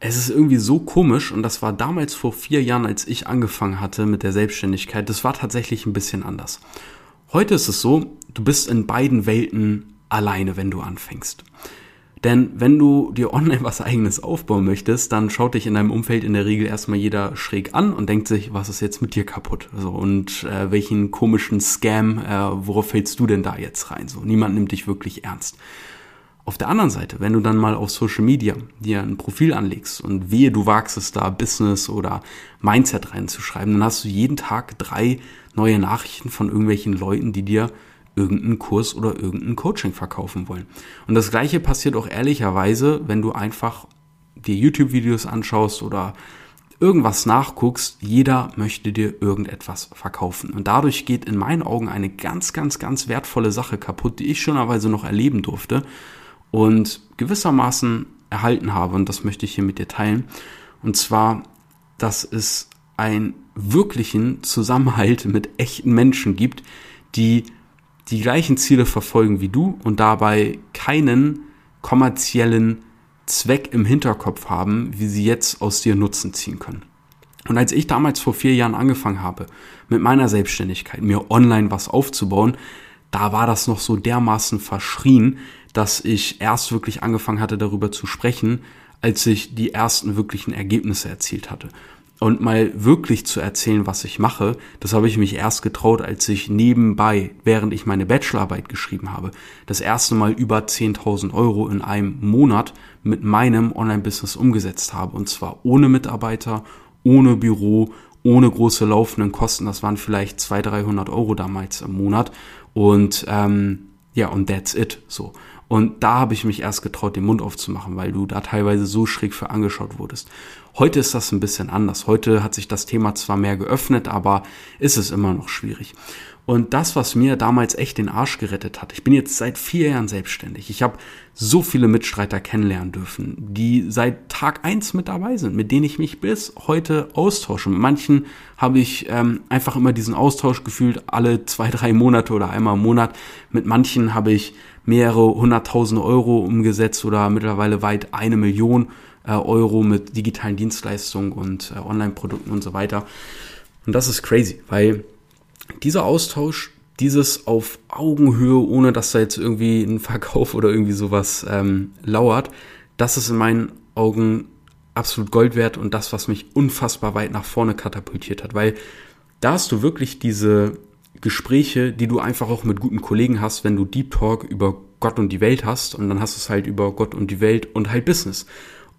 es ist irgendwie so komisch und das war damals vor vier Jahren, als ich angefangen hatte mit der Selbstständigkeit. Das war tatsächlich ein bisschen anders. Heute ist es so, du bist in beiden Welten alleine, wenn du anfängst. Denn wenn du dir online was eigenes aufbauen möchtest, dann schaut dich in deinem Umfeld in der Regel erstmal jeder schräg an und denkt sich, was ist jetzt mit dir kaputt? So, und äh, welchen komischen Scam, äh, worauf fällst du denn da jetzt rein? So, niemand nimmt dich wirklich ernst. Auf der anderen Seite, wenn du dann mal auf Social Media dir ein Profil anlegst und wehe, du wagst es da, Business oder Mindset reinzuschreiben, dann hast du jeden Tag drei neue Nachrichten von irgendwelchen Leuten, die dir irgendeinen Kurs oder irgendein Coaching verkaufen wollen. Und das gleiche passiert auch ehrlicherweise, wenn du einfach dir YouTube-Videos anschaust oder irgendwas nachguckst, jeder möchte dir irgendetwas verkaufen. Und dadurch geht in meinen Augen eine ganz, ganz, ganz wertvolle Sache kaputt, die ich schönerweise noch erleben durfte und gewissermaßen erhalten habe. Und das möchte ich hier mit dir teilen. Und zwar, dass es einen wirklichen Zusammenhalt mit echten Menschen gibt, die die gleichen Ziele verfolgen wie du und dabei keinen kommerziellen Zweck im Hinterkopf haben, wie sie jetzt aus dir Nutzen ziehen können. Und als ich damals vor vier Jahren angefangen habe, mit meiner Selbstständigkeit, mir online was aufzubauen, da war das noch so dermaßen verschrien, dass ich erst wirklich angefangen hatte, darüber zu sprechen, als ich die ersten wirklichen Ergebnisse erzielt hatte. Und mal wirklich zu erzählen, was ich mache, das habe ich mich erst getraut, als ich nebenbei, während ich meine Bachelorarbeit geschrieben habe, das erste Mal über 10.000 Euro in einem Monat mit meinem Online-Business umgesetzt habe. Und zwar ohne Mitarbeiter, ohne Büro, ohne große laufenden Kosten. Das waren vielleicht 200, 300 Euro damals im Monat. Und ähm, ja, und that's it. So. Und da habe ich mich erst getraut, den Mund aufzumachen, weil du da teilweise so schräg für angeschaut wurdest. Heute ist das ein bisschen anders. Heute hat sich das Thema zwar mehr geöffnet, aber ist es immer noch schwierig. Und das, was mir damals echt den Arsch gerettet hat, ich bin jetzt seit vier Jahren selbstständig. Ich habe so viele Mitstreiter kennenlernen dürfen, die seit Tag eins mit dabei sind, mit denen ich mich bis heute austausche. Mit manchen habe ich ähm, einfach immer diesen Austausch gefühlt, alle zwei, drei Monate oder einmal im Monat. Mit manchen habe ich mehrere hunderttausend Euro umgesetzt oder mittlerweile weit eine Million äh, Euro mit digitalen Dienstleistungen und äh, Online-Produkten und so weiter. Und das ist crazy, weil dieser Austausch, dieses auf Augenhöhe, ohne dass da jetzt irgendwie ein Verkauf oder irgendwie sowas ähm, lauert, das ist in meinen Augen absolut Gold wert und das, was mich unfassbar weit nach vorne katapultiert hat, weil da hast du wirklich diese Gespräche, die du einfach auch mit guten Kollegen hast, wenn du Deep Talk über Gott und die Welt hast und dann hast du es halt über Gott und die Welt und halt Business.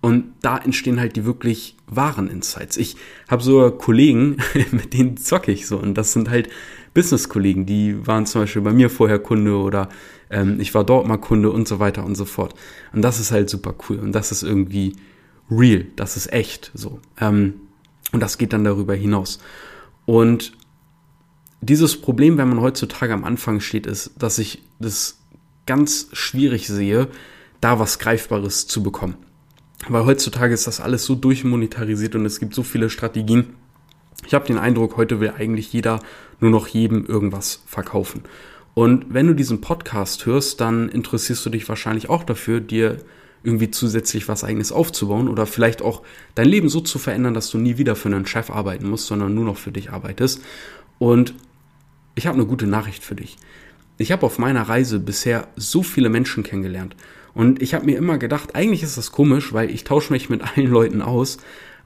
Und da entstehen halt die wirklich wahren Insights. Ich habe so Kollegen, mit denen zocke ich so. Und das sind halt Business-Kollegen, die waren zum Beispiel bei mir vorher Kunde oder ähm, ich war dort mal Kunde und so weiter und so fort. Und das ist halt super cool. Und das ist irgendwie real. Das ist echt so. Ähm, und das geht dann darüber hinaus. Und dieses Problem, wenn man heutzutage am Anfang steht, ist, dass ich das ganz schwierig sehe, da was Greifbares zu bekommen. Weil heutzutage ist das alles so durchmonetarisiert und es gibt so viele Strategien. Ich habe den Eindruck, heute will eigentlich jeder nur noch jedem irgendwas verkaufen. Und wenn du diesen Podcast hörst, dann interessierst du dich wahrscheinlich auch dafür, dir irgendwie zusätzlich was eigenes aufzubauen oder vielleicht auch dein Leben so zu verändern, dass du nie wieder für einen Chef arbeiten musst, sondern nur noch für dich arbeitest. Und ich habe eine gute Nachricht für dich. Ich habe auf meiner Reise bisher so viele Menschen kennengelernt. Und ich habe mir immer gedacht, eigentlich ist das komisch, weil ich tausche mich mit allen Leuten aus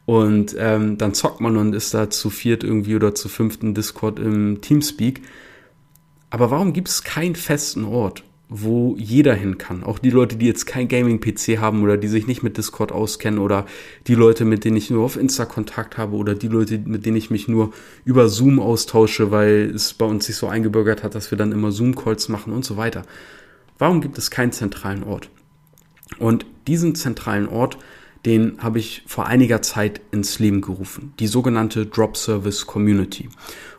und ähm, dann zockt man und ist da zu viert irgendwie oder zu fünften Discord im Teamspeak. Aber warum gibt es keinen festen Ort? wo jeder hin kann. Auch die Leute, die jetzt kein Gaming-PC haben oder die sich nicht mit Discord auskennen oder die Leute, mit denen ich nur auf Insta Kontakt habe oder die Leute, mit denen ich mich nur über Zoom austausche, weil es bei uns sich so eingebürgert hat, dass wir dann immer Zoom-Calls machen und so weiter. Warum gibt es keinen zentralen Ort? Und diesen zentralen Ort, den habe ich vor einiger Zeit ins Leben gerufen. Die sogenannte Drop Service Community.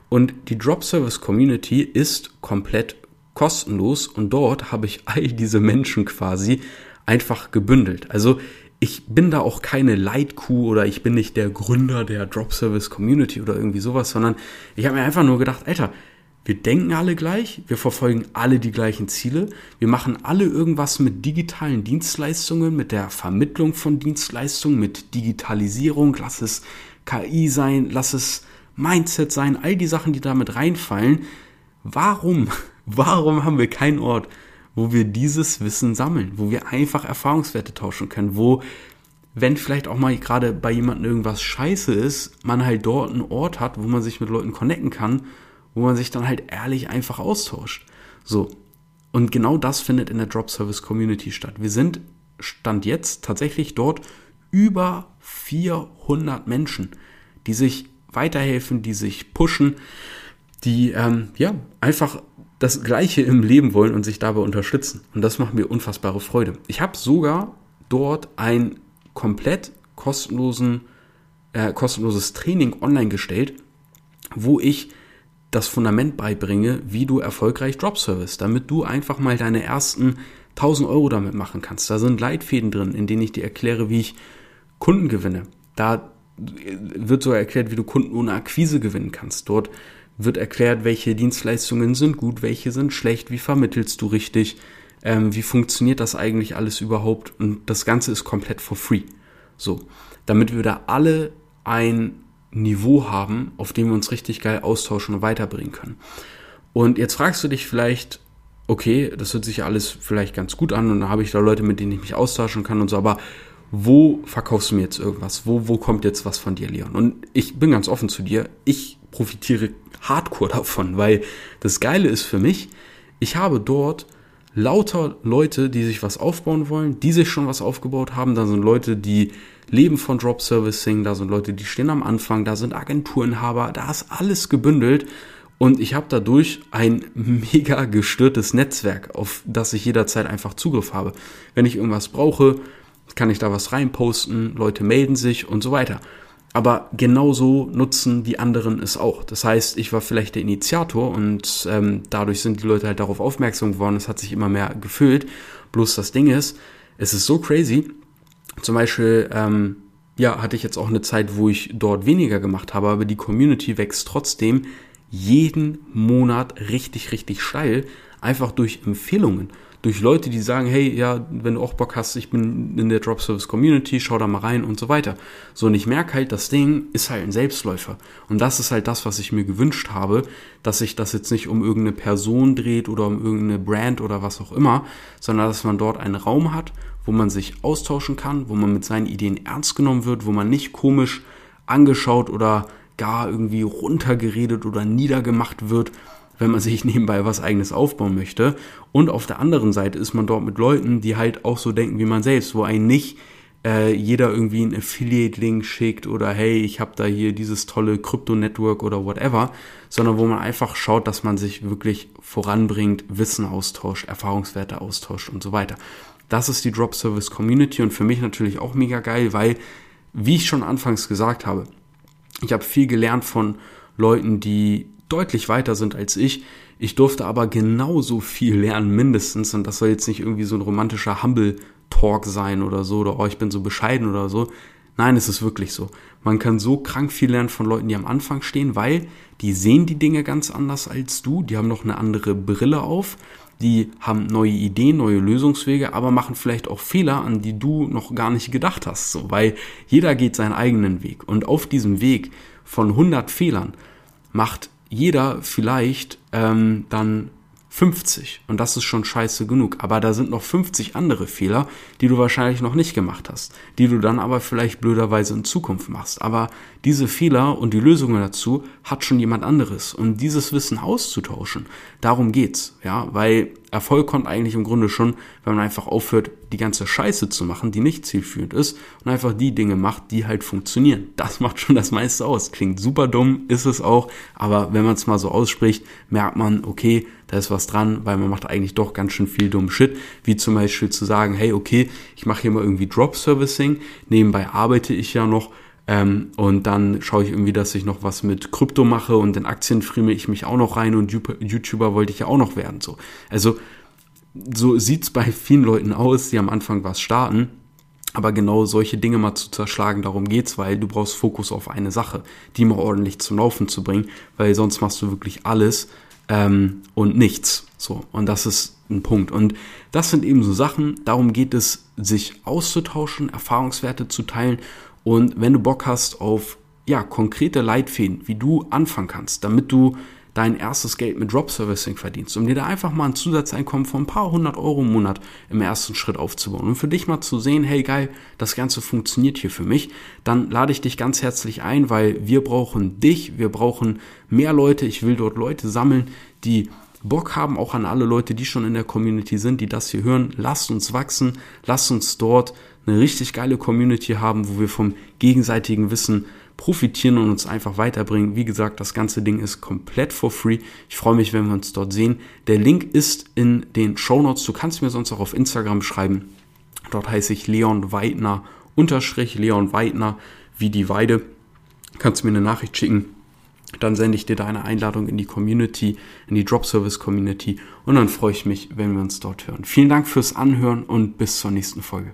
Und die Drop Service Community ist komplett kostenlos und dort habe ich all diese Menschen quasi einfach gebündelt. Also ich bin da auch keine Leitkuh oder ich bin nicht der Gründer der Drop Service Community oder irgendwie sowas, sondern ich habe mir einfach nur gedacht, Alter, wir denken alle gleich, wir verfolgen alle die gleichen Ziele, wir machen alle irgendwas mit digitalen Dienstleistungen, mit der Vermittlung von Dienstleistungen, mit Digitalisierung, lass es KI sein, lass es Mindset sein, all die Sachen, die damit reinfallen. Warum, warum haben wir keinen Ort, wo wir dieses Wissen sammeln, wo wir einfach Erfahrungswerte tauschen können, wo wenn vielleicht auch mal gerade bei jemandem irgendwas scheiße ist, man halt dort einen Ort hat, wo man sich mit Leuten connecten kann wo man sich dann halt ehrlich einfach austauscht. So. Und genau das findet in der Drop Service Community statt. Wir sind Stand jetzt tatsächlich dort über 400 Menschen, die sich weiterhelfen, die sich pushen, die ähm, ja einfach das Gleiche im Leben wollen und sich dabei unterstützen. Und das macht mir unfassbare Freude. Ich habe sogar dort ein komplett kostenlosen, äh, kostenloses Training online gestellt, wo ich das Fundament beibringe, wie du erfolgreich Drop Service, damit du einfach mal deine ersten 1000 Euro damit machen kannst. Da sind Leitfäden drin, in denen ich dir erkläre, wie ich Kunden gewinne. Da wird so erklärt, wie du Kunden ohne Akquise gewinnen kannst. Dort wird erklärt, welche Dienstleistungen sind gut, welche sind schlecht, wie vermittelst du richtig, ähm, wie funktioniert das eigentlich alles überhaupt und das Ganze ist komplett for free. So, damit wir da alle ein Niveau haben, auf dem wir uns richtig geil austauschen und weiterbringen können. Und jetzt fragst du dich vielleicht, okay, das hört sich alles vielleicht ganz gut an und da habe ich da Leute, mit denen ich mich austauschen kann und so, aber wo verkaufst du mir jetzt irgendwas? Wo, wo kommt jetzt was von dir, Leon? Und ich bin ganz offen zu dir, ich profitiere hardcore davon, weil das Geile ist für mich, ich habe dort lauter Leute, die sich was aufbauen wollen, die sich schon was aufgebaut haben. Da sind Leute, die leben von Drop Servicing, da sind Leute, die stehen am Anfang, da sind Agenturinhaber, da ist alles gebündelt. Und ich habe dadurch ein mega gestörtes Netzwerk, auf das ich jederzeit einfach Zugriff habe. Wenn ich irgendwas brauche, kann ich da was reinposten, Leute melden sich und so weiter. Aber genauso nutzen die anderen es auch. Das heißt, ich war vielleicht der Initiator und ähm, dadurch sind die Leute halt darauf aufmerksam geworden. Es hat sich immer mehr gefüllt. Bloß das Ding ist, es ist so crazy. Zum Beispiel, ähm, ja, hatte ich jetzt auch eine Zeit, wo ich dort weniger gemacht habe, aber die Community wächst trotzdem jeden Monat richtig, richtig steil, einfach durch Empfehlungen durch Leute, die sagen, hey, ja, wenn du auch Bock hast, ich bin in der Drop Service Community, schau da mal rein und so weiter. So, und ich merke halt, das Ding ist halt ein Selbstläufer. Und das ist halt das, was ich mir gewünscht habe, dass sich das jetzt nicht um irgendeine Person dreht oder um irgendeine Brand oder was auch immer, sondern dass man dort einen Raum hat, wo man sich austauschen kann, wo man mit seinen Ideen ernst genommen wird, wo man nicht komisch angeschaut oder gar irgendwie runtergeredet oder niedergemacht wird, wenn man sich nebenbei was eigenes aufbauen möchte. Und auf der anderen Seite ist man dort mit Leuten, die halt auch so denken wie man selbst, wo einen nicht äh, jeder irgendwie einen Affiliate-Link schickt oder hey, ich habe da hier dieses tolle Krypto-Network oder whatever, sondern wo man einfach schaut, dass man sich wirklich voranbringt, Wissen austauscht, Erfahrungswerte austauscht und so weiter. Das ist die Drop Service Community und für mich natürlich auch mega geil, weil, wie ich schon anfangs gesagt habe, ich habe viel gelernt von Leuten, die deutlich weiter sind als ich. Ich durfte aber genauso viel lernen, mindestens. Und das soll jetzt nicht irgendwie so ein romantischer Humble Talk sein oder so, oder oh, ich bin so bescheiden oder so. Nein, es ist wirklich so. Man kann so krank viel lernen von Leuten, die am Anfang stehen, weil die sehen die Dinge ganz anders als du. Die haben noch eine andere Brille auf. Die haben neue Ideen, neue Lösungswege, aber machen vielleicht auch Fehler, an die du noch gar nicht gedacht hast. So, weil jeder geht seinen eigenen Weg. Und auf diesem Weg von 100 Fehlern macht jeder vielleicht ähm, dann 50 und das ist schon scheiße genug. Aber da sind noch 50 andere Fehler, die du wahrscheinlich noch nicht gemacht hast, die du dann aber vielleicht blöderweise in Zukunft machst. Aber diese Fehler und die Lösungen dazu hat schon jemand anderes und dieses Wissen auszutauschen, darum geht's, ja, weil Erfolg kommt eigentlich im Grunde schon, wenn man einfach aufhört, die ganze Scheiße zu machen, die nicht zielführend ist und einfach die Dinge macht, die halt funktionieren. Das macht schon das meiste aus. Klingt super dumm, ist es auch, aber wenn man es mal so ausspricht, merkt man, okay, da ist was dran, weil man macht eigentlich doch ganz schön viel dummen Shit, wie zum Beispiel zu sagen, hey, okay, ich mache hier mal irgendwie Drop Servicing, nebenbei arbeite ich ja noch ähm, und dann schaue ich irgendwie, dass ich noch was mit Krypto mache und in Aktien friemel ich mich auch noch rein und YouTuber wollte ich ja auch noch werden. So. Also so sieht's bei vielen Leuten aus, die am Anfang was starten. Aber genau solche Dinge mal zu zerschlagen, darum geht's, weil du brauchst Fokus auf eine Sache, die mal ordentlich zum Laufen zu bringen, weil sonst machst du wirklich alles, ähm, und nichts. So, und das ist ein Punkt. Und das sind eben so Sachen, darum geht es, sich auszutauschen, Erfahrungswerte zu teilen. Und wenn du Bock hast auf ja, konkrete Leitfäden, wie du anfangen kannst, damit du dein erstes Geld mit Drop Servicing verdienst, um dir da einfach mal ein Zusatzeinkommen von ein paar hundert Euro im Monat im ersten Schritt aufzubauen. Und für dich mal zu sehen, hey geil, das Ganze funktioniert hier für mich, dann lade ich dich ganz herzlich ein, weil wir brauchen dich, wir brauchen mehr Leute, ich will dort Leute sammeln, die Bock haben, auch an alle Leute, die schon in der Community sind, die das hier hören, lasst uns wachsen, lasst uns dort eine richtig geile Community haben, wo wir vom gegenseitigen Wissen profitieren und uns einfach weiterbringen. Wie gesagt, das ganze Ding ist komplett for free. Ich freue mich, wenn wir uns dort sehen. Der Link ist in den Show Notes. Du kannst mir sonst auch auf Instagram schreiben. Dort heiße ich Leon Weidner unterstrich Leon Weidner wie die Weide. Kannst mir eine Nachricht schicken. Dann sende ich dir deine Einladung in die Community, in die Drop Service Community und dann freue ich mich, wenn wir uns dort hören. Vielen Dank fürs Anhören und bis zur nächsten Folge.